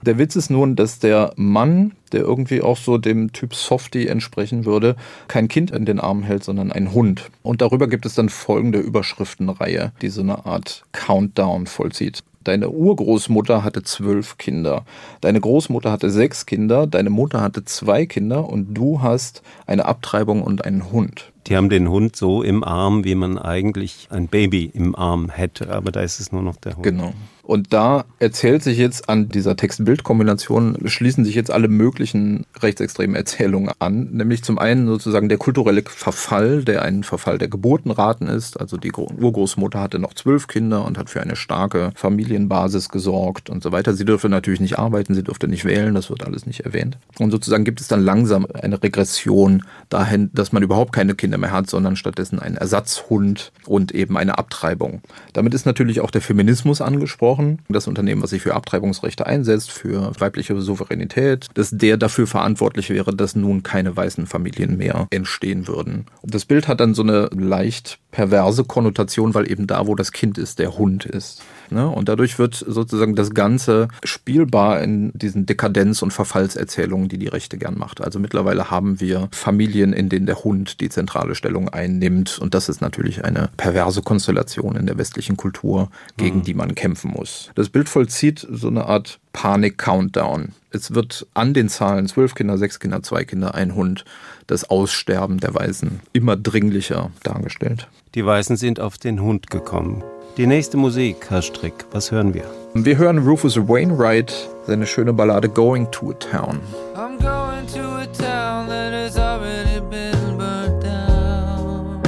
Der Witz ist nun, dass der Mann, der irgendwie auch so dem Typ Softie entsprechen würde, kein Kind in den Armen hält, sondern einen Hund. Und darüber gibt es dann folgende Überschriftenreihe, die so eine Art Countdown vollzieht. Deine Urgroßmutter hatte zwölf Kinder. Deine Großmutter hatte sechs Kinder. Deine Mutter hatte zwei Kinder. Und du hast eine Abtreibung und einen Hund. Die haben den Hund so im Arm, wie man eigentlich ein Baby im Arm hätte. Aber da ist es nur noch der Hund. Genau. Und da erzählt sich jetzt an dieser Text-Bild-Kombination, schließen sich jetzt alle möglichen rechtsextremen Erzählungen an. Nämlich zum einen sozusagen der kulturelle Verfall, der ein Verfall der Geburtenraten ist. Also die Urgroßmutter hatte noch zwölf Kinder und hat für eine starke Familienbasis gesorgt und so weiter. Sie dürfte natürlich nicht arbeiten, sie dürfte nicht wählen, das wird alles nicht erwähnt. Und sozusagen gibt es dann langsam eine Regression dahin, dass man überhaupt keine Kinder mehr hat, sondern stattdessen einen Ersatzhund und eben eine Abtreibung. Damit ist natürlich auch der Feminismus angesprochen gesprochen. Das Unternehmen, was sich für Abtreibungsrechte einsetzt, für weibliche Souveränität, dass der dafür verantwortlich wäre, dass nun keine weißen Familien mehr entstehen würden. Das Bild hat dann so eine leicht perverse Konnotation, weil eben da, wo das Kind ist, der Hund ist. Ne? Und dadurch wird sozusagen das Ganze spielbar in diesen Dekadenz- und Verfallserzählungen, die die Rechte gern macht. Also mittlerweile haben wir Familien, in denen der Hund die zentrale Stellung einnimmt. Und das ist natürlich eine perverse Konstellation in der westlichen Kultur, gegen mhm. die man kämpfen muss. Das Bild vollzieht so eine Art Panik-Countdown. Es wird an den Zahlen zwölf Kinder, sechs Kinder, zwei Kinder, ein Hund das Aussterben der Weißen immer dringlicher dargestellt. Die Weißen sind auf den Hund gekommen. Die nächste Musik, Herr Strick, was hören wir? Wir hören Rufus Wainwright, seine schöne Ballade Going to a Town. I'm going to a town that has already been burnt down.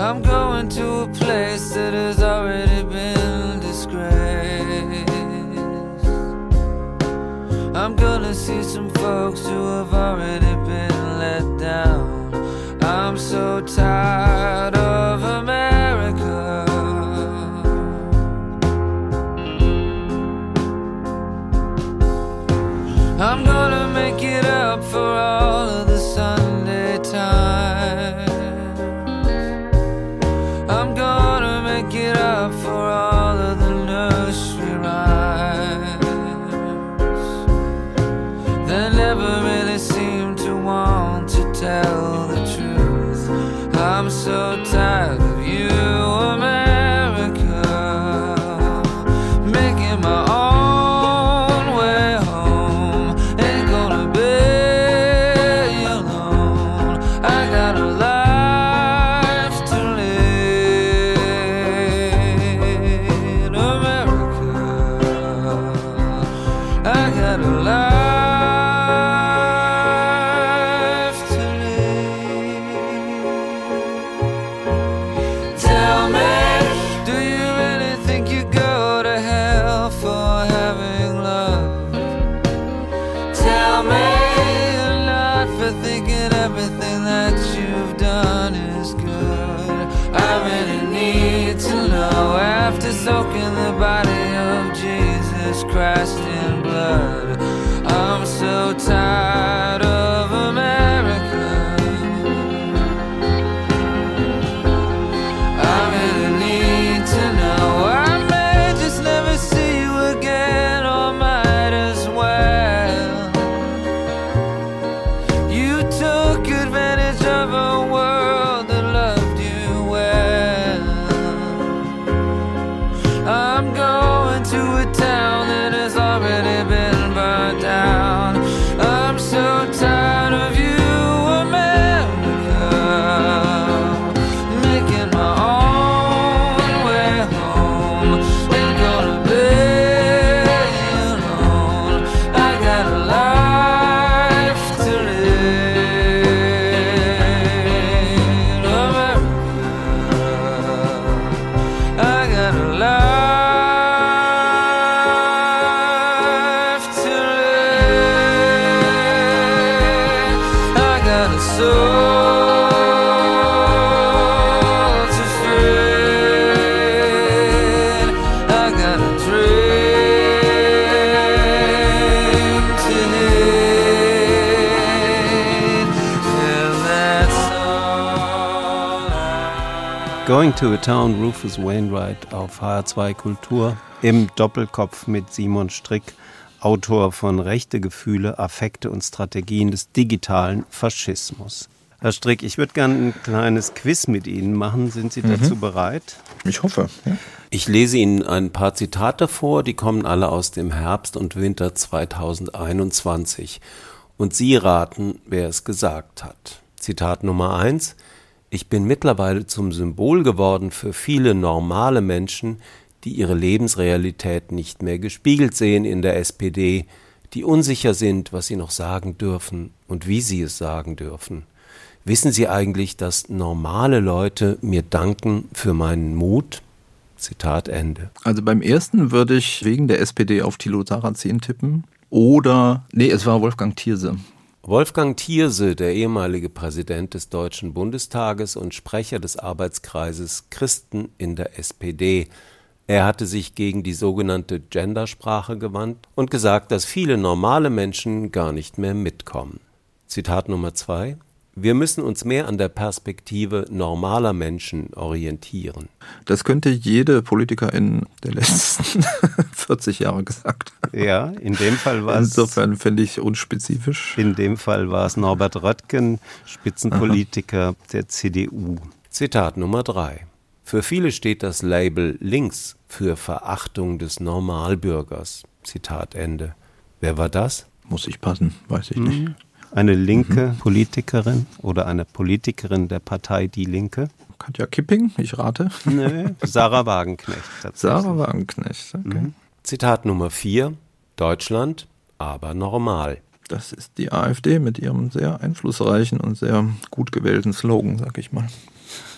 I'm going to a place that has already been disgraced. I'm gonna see some folks who have already been let down. I'm so tired Going to a Town, Rufus Wainwright auf HR2 Kultur im Doppelkopf mit Simon Strick, Autor von Rechte Gefühle, Affekte und Strategien des digitalen Faschismus. Herr Strick, ich würde gerne ein kleines Quiz mit Ihnen machen. Sind Sie dazu bereit? Ich hoffe. Ja. Ich lese Ihnen ein paar Zitate vor, die kommen alle aus dem Herbst und Winter 2021. Und Sie raten, wer es gesagt hat. Zitat Nummer eins: Ich bin mittlerweile zum Symbol geworden für viele normale Menschen, die ihre Lebensrealität nicht mehr gespiegelt sehen in der SPD, die unsicher sind, was sie noch sagen dürfen und wie sie es sagen dürfen. Wissen Sie eigentlich, dass normale Leute mir danken für meinen Mut? Zitat Ende. Also beim ersten würde ich wegen der SPD auf Thilo Sarrazin tippen. Oder, nee, es war Wolfgang Thierse. Wolfgang Thierse, der ehemalige Präsident des Deutschen Bundestages und Sprecher des Arbeitskreises Christen in der SPD. Er hatte sich gegen die sogenannte Gendersprache gewandt und gesagt, dass viele normale Menschen gar nicht mehr mitkommen. Zitat Nummer zwei. Wir müssen uns mehr an der Perspektive normaler Menschen orientieren. Das könnte jede Politikerin der letzten 40 Jahre gesagt haben. Ja, in dem Fall war es. Insofern finde ich unspezifisch. In dem Fall war es Norbert Röttgen, Spitzenpolitiker der CDU. Zitat Nummer drei. Für viele steht das Label links für Verachtung des Normalbürgers. Zitat Ende. Wer war das? Muss ich passen, weiß ich nicht. Eine linke Politikerin oder eine Politikerin der Partei Die Linke? Katja Kipping, ich rate. Nee, Sarah Wagenknecht. Sarah Wagenknecht. Okay. Zitat Nummer vier. Deutschland, aber normal. Das ist die AfD mit ihrem sehr einflussreichen und sehr gut gewählten Slogan, sag ich mal.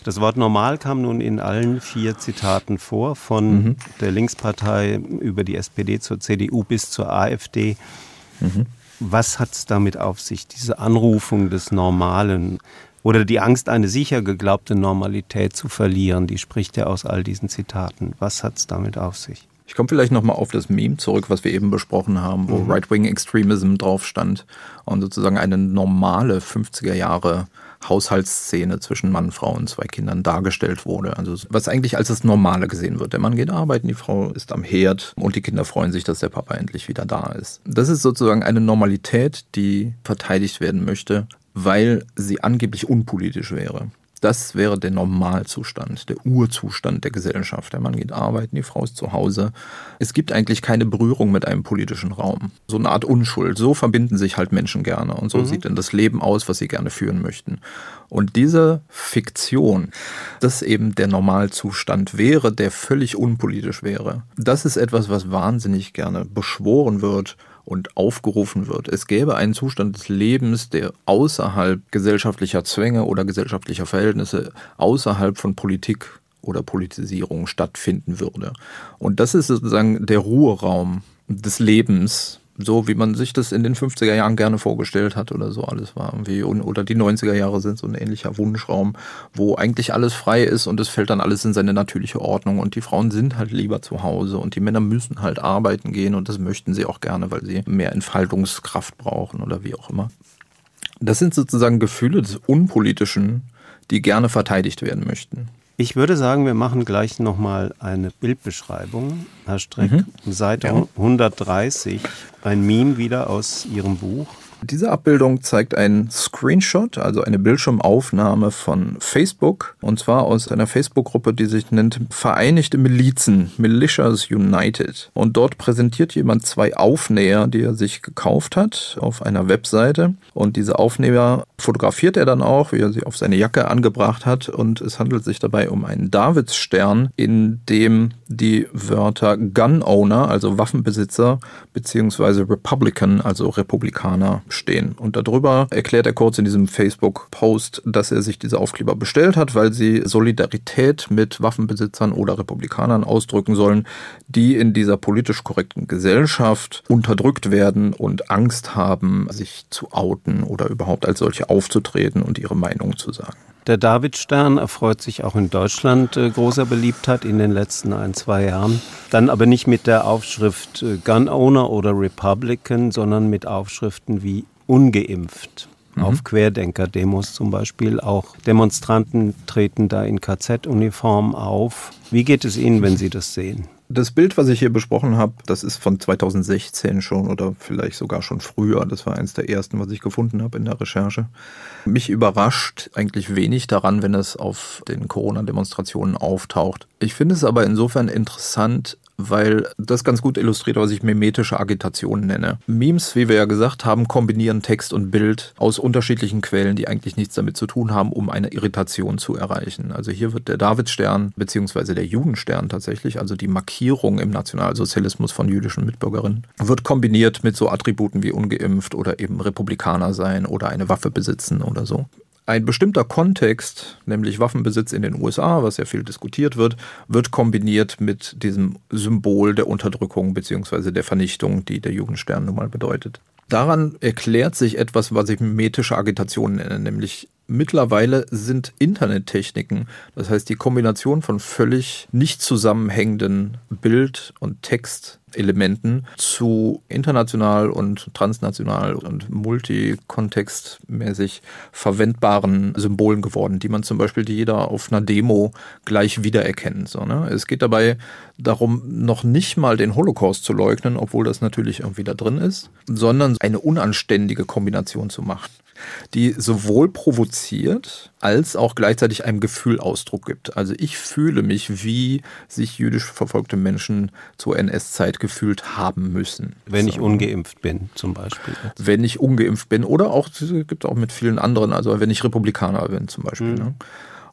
Das Wort normal kam nun in allen vier Zitaten vor, von der Linkspartei über die SPD zur CDU bis zur AfD. Was hat es damit auf sich, diese Anrufung des Normalen oder die Angst, eine sicher geglaubte Normalität zu verlieren, die spricht ja aus all diesen Zitaten. Was hat es damit auf sich? Ich komme vielleicht nochmal auf das Meme zurück, was wir eben besprochen haben, wo Right-Wing Extremism drauf stand und sozusagen eine normale 50er Jahre Haushaltsszene zwischen Mann, Frau und zwei Kindern dargestellt wurde. Also was eigentlich als das Normale gesehen wird. Der Mann geht arbeiten, die Frau ist am Herd und die Kinder freuen sich, dass der Papa endlich wieder da ist. Das ist sozusagen eine Normalität, die verteidigt werden möchte, weil sie angeblich unpolitisch wäre. Das wäre der Normalzustand, der Urzustand der Gesellschaft. Der Mann geht arbeiten, die Frau ist zu Hause. Es gibt eigentlich keine Berührung mit einem politischen Raum. So eine Art Unschuld. So verbinden sich halt Menschen gerne. Und so sieht dann das Leben aus, was sie gerne führen möchten. Und diese Fiktion, dass eben der Normalzustand wäre, der völlig unpolitisch wäre, das ist etwas, was wahnsinnig gerne beschworen wird und aufgerufen wird. Es gäbe einen Zustand des Lebens, der außerhalb gesellschaftlicher Zwänge oder gesellschaftlicher Verhältnisse, außerhalb von Politik oder Politisierung stattfinden würde. Und das ist sozusagen der Ruheraum des Lebens, so wie man sich das in den 50er Jahren gerne vorgestellt hat oder so alles war irgendwie. Oder die 90er Jahre sind so ein ähnlicher Wunschraum, wo eigentlich alles frei ist und es fällt dann alles in seine natürliche Ordnung und die Frauen sind halt lieber zu Hause und die Männer müssen halt arbeiten gehen und das möchten sie auch gerne, weil sie mehr Entfaltungskraft brauchen oder wie auch immer. Das sind sozusagen Gefühle des Unpolitischen, die gerne verteidigt werden möchten. Ich würde sagen, wir machen gleich nochmal eine Bildbeschreibung. Herr Streck, mhm. Seite ja. 130, ein Meme wieder aus Ihrem Buch. Diese Abbildung zeigt einen Screenshot, also eine Bildschirmaufnahme von Facebook, und zwar aus einer Facebook-Gruppe, die sich nennt Vereinigte Milizen, Militias United. Und dort präsentiert jemand zwei Aufnäher, die er sich gekauft hat auf einer Webseite. Und diese Aufnäher fotografiert er dann auch, wie er sie auf seine Jacke angebracht hat. Und es handelt sich dabei um einen Davidsstern, in dem die Wörter Gun Owner, also Waffenbesitzer, beziehungsweise Republican, also Republikaner, stehen. Und darüber erklärt er kurz in diesem Facebook-Post, dass er sich diese Aufkleber bestellt hat, weil sie Solidarität mit Waffenbesitzern oder Republikanern ausdrücken sollen, die in dieser politisch korrekten Gesellschaft unterdrückt werden und Angst haben, sich zu outen oder überhaupt als solche aufzutreten und ihre Meinung zu sagen. Der Davidstern erfreut sich auch in Deutschland äh, großer Beliebtheit in den letzten ein, zwei Jahren. Dann aber nicht mit der Aufschrift äh, Gun Owner oder Republican, sondern mit Aufschriften wie ungeimpft. Mhm. Auf Querdenker-Demos zum Beispiel. Auch Demonstranten treten da in KZ-Uniform auf. Wie geht es Ihnen, wenn Sie das sehen? Das Bild, was ich hier besprochen habe, das ist von 2016 schon oder vielleicht sogar schon früher. Das war eines der ersten, was ich gefunden habe in der Recherche. Mich überrascht eigentlich wenig daran, wenn es auf den Corona-Demonstrationen auftaucht. Ich finde es aber insofern interessant, weil das ganz gut illustriert, was ich mimetische Agitation nenne. Memes, wie wir ja gesagt haben, kombinieren Text und Bild aus unterschiedlichen Quellen, die eigentlich nichts damit zu tun haben, um eine Irritation zu erreichen. Also hier wird der Davidstern beziehungsweise der Judenstern tatsächlich, also die Markierung im Nationalsozialismus von jüdischen Mitbürgerinnen, wird kombiniert mit so Attributen wie ungeimpft oder eben Republikaner sein oder eine Waffe besitzen oder so. Ein bestimmter Kontext, nämlich Waffenbesitz in den USA, was ja viel diskutiert wird, wird kombiniert mit diesem Symbol der Unterdrückung bzw. der Vernichtung, die der Jugendstern nun mal bedeutet. Daran erklärt sich etwas, was ich mimetische Agitation nenne, nämlich mittlerweile sind Internettechniken, das heißt die Kombination von völlig nicht zusammenhängenden Bild- und Textelementen zu international und transnational und multikontextmäßig verwendbaren Symbolen geworden, die man zum Beispiel jeder auf einer Demo gleich wiedererkennt. So, ne? Es geht dabei darum, noch nicht mal den Holocaust zu leugnen, obwohl das natürlich irgendwie da drin ist, sondern eine unanständige Kombination zu machen die sowohl provoziert als auch gleichzeitig einem Gefühl Ausdruck gibt. Also ich fühle mich, wie sich jüdisch verfolgte Menschen zur NS-Zeit gefühlt haben müssen. Wenn so. ich ungeimpft bin, zum Beispiel. Wenn ich ungeimpft bin oder auch, es gibt auch mit vielen anderen, also wenn ich Republikaner bin zum Beispiel. Mhm. Ne?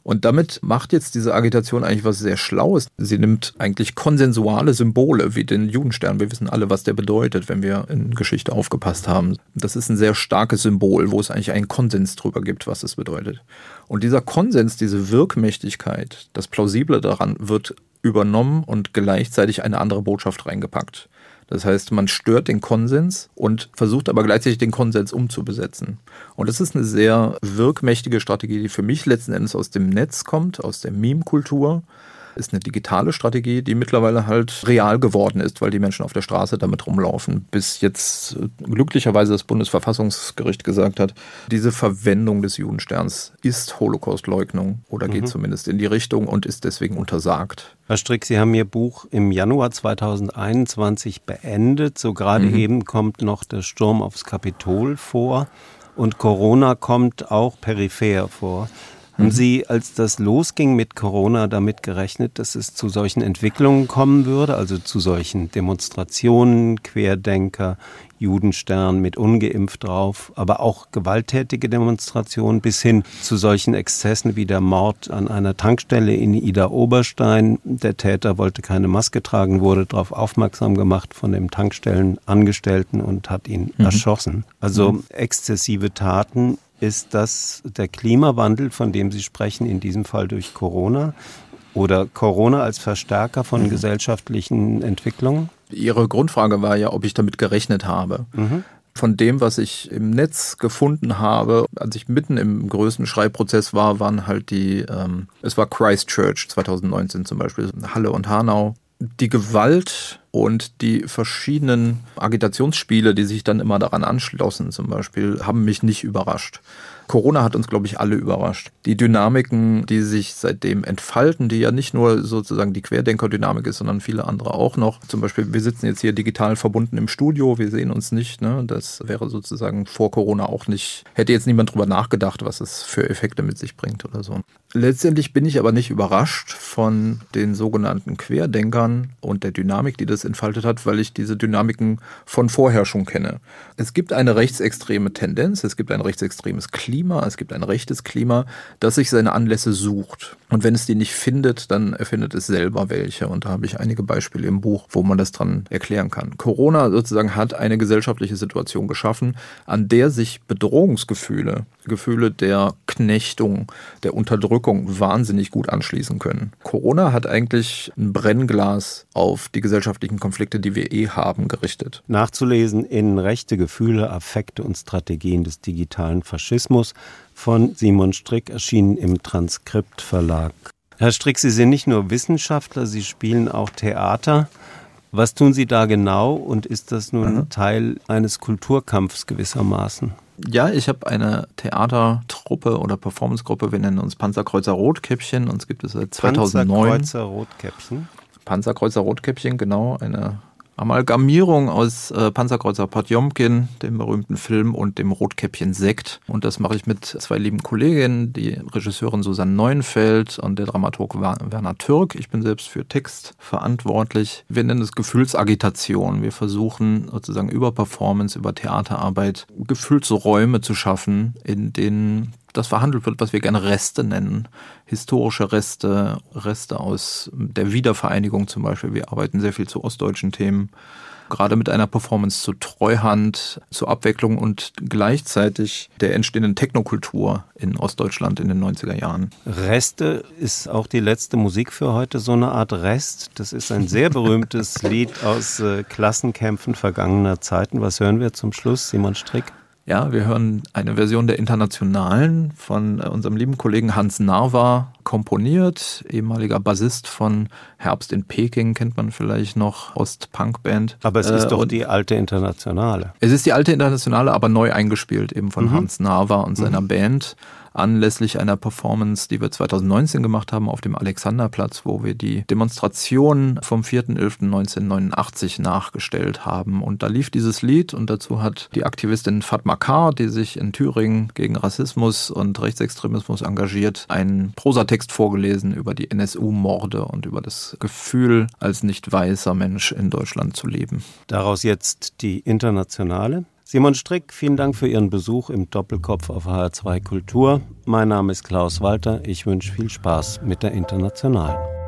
Und damit macht jetzt diese Agitation eigentlich was sehr Schlaues. Sie nimmt eigentlich konsensuale Symbole wie den Judenstern. Wir wissen alle, was der bedeutet, wenn wir in Geschichte aufgepasst haben. Das ist ein sehr starkes Symbol, wo es eigentlich einen Konsens drüber gibt, was es bedeutet. Und dieser Konsens, diese Wirkmächtigkeit, das Plausible daran wird übernommen und gleichzeitig eine andere Botschaft reingepackt. Das heißt, man stört den Konsens und versucht aber gleichzeitig den Konsens umzubesetzen. Und das ist eine sehr wirkmächtige Strategie, die für mich letzten Endes aus dem Netz kommt, aus der Meme-Kultur ist eine digitale Strategie, die mittlerweile halt real geworden ist, weil die Menschen auf der Straße damit rumlaufen. Bis jetzt äh, glücklicherweise das Bundesverfassungsgericht gesagt hat, diese Verwendung des Judensterns ist Holocaustleugnung oder geht mhm. zumindest in die Richtung und ist deswegen untersagt. Herr Strick, Sie haben Ihr Buch im Januar 2021 beendet. So gerade mhm. eben kommt noch der Sturm aufs Kapitol vor und Corona kommt auch peripher vor. Haben mhm. Sie, als das losging mit Corona, damit gerechnet, dass es zu solchen Entwicklungen kommen würde, also zu solchen Demonstrationen, Querdenker, Judenstern mit ungeimpft drauf, aber auch gewalttätige Demonstrationen bis hin zu solchen Exzessen wie der Mord an einer Tankstelle in Ida Oberstein. Der Täter wollte keine Maske tragen, wurde darauf aufmerksam gemacht von dem Tankstellenangestellten und hat ihn mhm. erschossen. Also mhm. exzessive Taten ist das der Klimawandel, von dem Sie sprechen, in diesem Fall durch Corona? Oder Corona als Verstärker von mhm. gesellschaftlichen Entwicklungen? Ihre Grundfrage war ja, ob ich damit gerechnet habe. Von dem, was ich im Netz gefunden habe, als ich mitten im größten Schreibprozess war, waren halt die, ähm, es war Christchurch 2019 zum Beispiel, Halle und Hanau. Die Gewalt und die verschiedenen Agitationsspiele, die sich dann immer daran anschlossen, zum Beispiel, haben mich nicht überrascht. Corona hat uns, glaube ich, alle überrascht. Die Dynamiken, die sich seitdem entfalten, die ja nicht nur sozusagen die Querdenker-Dynamik ist, sondern viele andere auch noch. Zum Beispiel, wir sitzen jetzt hier digital verbunden im Studio, wir sehen uns nicht. Ne? Das wäre sozusagen vor Corona auch nicht, hätte jetzt niemand drüber nachgedacht, was es für Effekte mit sich bringt oder so. Letztendlich bin ich aber nicht überrascht von den sogenannten Querdenkern und der Dynamik, die das entfaltet hat, weil ich diese Dynamiken von vorher schon kenne. Es gibt eine rechtsextreme Tendenz, es gibt ein rechtsextremes Klima, es gibt ein rechtes Klima, das sich seine Anlässe sucht. Und wenn es die nicht findet, dann erfindet es selber welche. Und da habe ich einige Beispiele im Buch, wo man das dran erklären kann. Corona sozusagen hat eine gesellschaftliche Situation geschaffen, an der sich Bedrohungsgefühle, Gefühle der Knechtung, der Unterdrückung wahnsinnig gut anschließen können. Corona hat eigentlich ein Brennglas auf die gesellschaftlichen Konflikte, die wir eh haben, gerichtet. Nachzulesen in Rechte, Gefühle, Affekte und Strategien des digitalen Faschismus von Simon Strick, erschienen im Transkript Verlag. Herr Strick, Sie sind nicht nur Wissenschaftler, Sie spielen auch Theater. Was tun Sie da genau und ist das nun mhm. Teil eines Kulturkampfs gewissermaßen? Ja, ich habe eine Theatertruppe oder Performancegruppe, wir nennen uns Panzerkreuzer Rotkäppchen, uns gibt es seit 2009. Panzerkreuzer Rotkäppchen? Panzerkreuzer Rotkäppchen, genau, eine Amalgamierung aus äh, Panzerkreuzer Potjomkin, dem berühmten Film, und dem Rotkäppchen Sekt. Und das mache ich mit zwei lieben Kolleginnen, die Regisseurin Susanne Neuenfeld und der Dramaturg Werner Türk. Ich bin selbst für Text verantwortlich. Wir nennen es Gefühlsagitation. Wir versuchen sozusagen über Performance, über Theaterarbeit Gefühlsräume zu schaffen, in denen das verhandelt wird, was wir gerne Reste nennen. Historische Reste, Reste aus der Wiedervereinigung zum Beispiel. Wir arbeiten sehr viel zu ostdeutschen Themen. Gerade mit einer Performance zu Treuhand, zur Abwicklung und gleichzeitig der entstehenden Technokultur in Ostdeutschland in den 90er Jahren. Reste ist auch die letzte Musik für heute, so eine Art Rest. Das ist ein sehr berühmtes Lied aus äh, Klassenkämpfen vergangener Zeiten. Was hören wir zum Schluss, Simon Strick? Ja, wir hören eine Version der Internationalen von äh, unserem lieben Kollegen Hans Narva komponiert, ehemaliger Bassist von Herbst in Peking, kennt man vielleicht noch, Ost-Punk-Band. Aber es ist äh, doch die alte Internationale. Es ist die alte Internationale, aber neu eingespielt eben von mhm. Hans Narva und seiner mhm. Band anlässlich einer Performance, die wir 2019 gemacht haben auf dem Alexanderplatz, wo wir die Demonstration vom 4.11.1989 nachgestellt haben. Und da lief dieses Lied und dazu hat die Aktivistin Fatma Kar, die sich in Thüringen gegen Rassismus und Rechtsextremismus engagiert, einen Prosatext vorgelesen über die NSU-Morde und über das Gefühl, als nicht weißer Mensch in Deutschland zu leben. Daraus jetzt die internationale. Simon Strick, vielen Dank für Ihren Besuch im Doppelkopf auf HR2 Kultur. Mein Name ist Klaus Walter. Ich wünsche viel Spaß mit der Internationalen.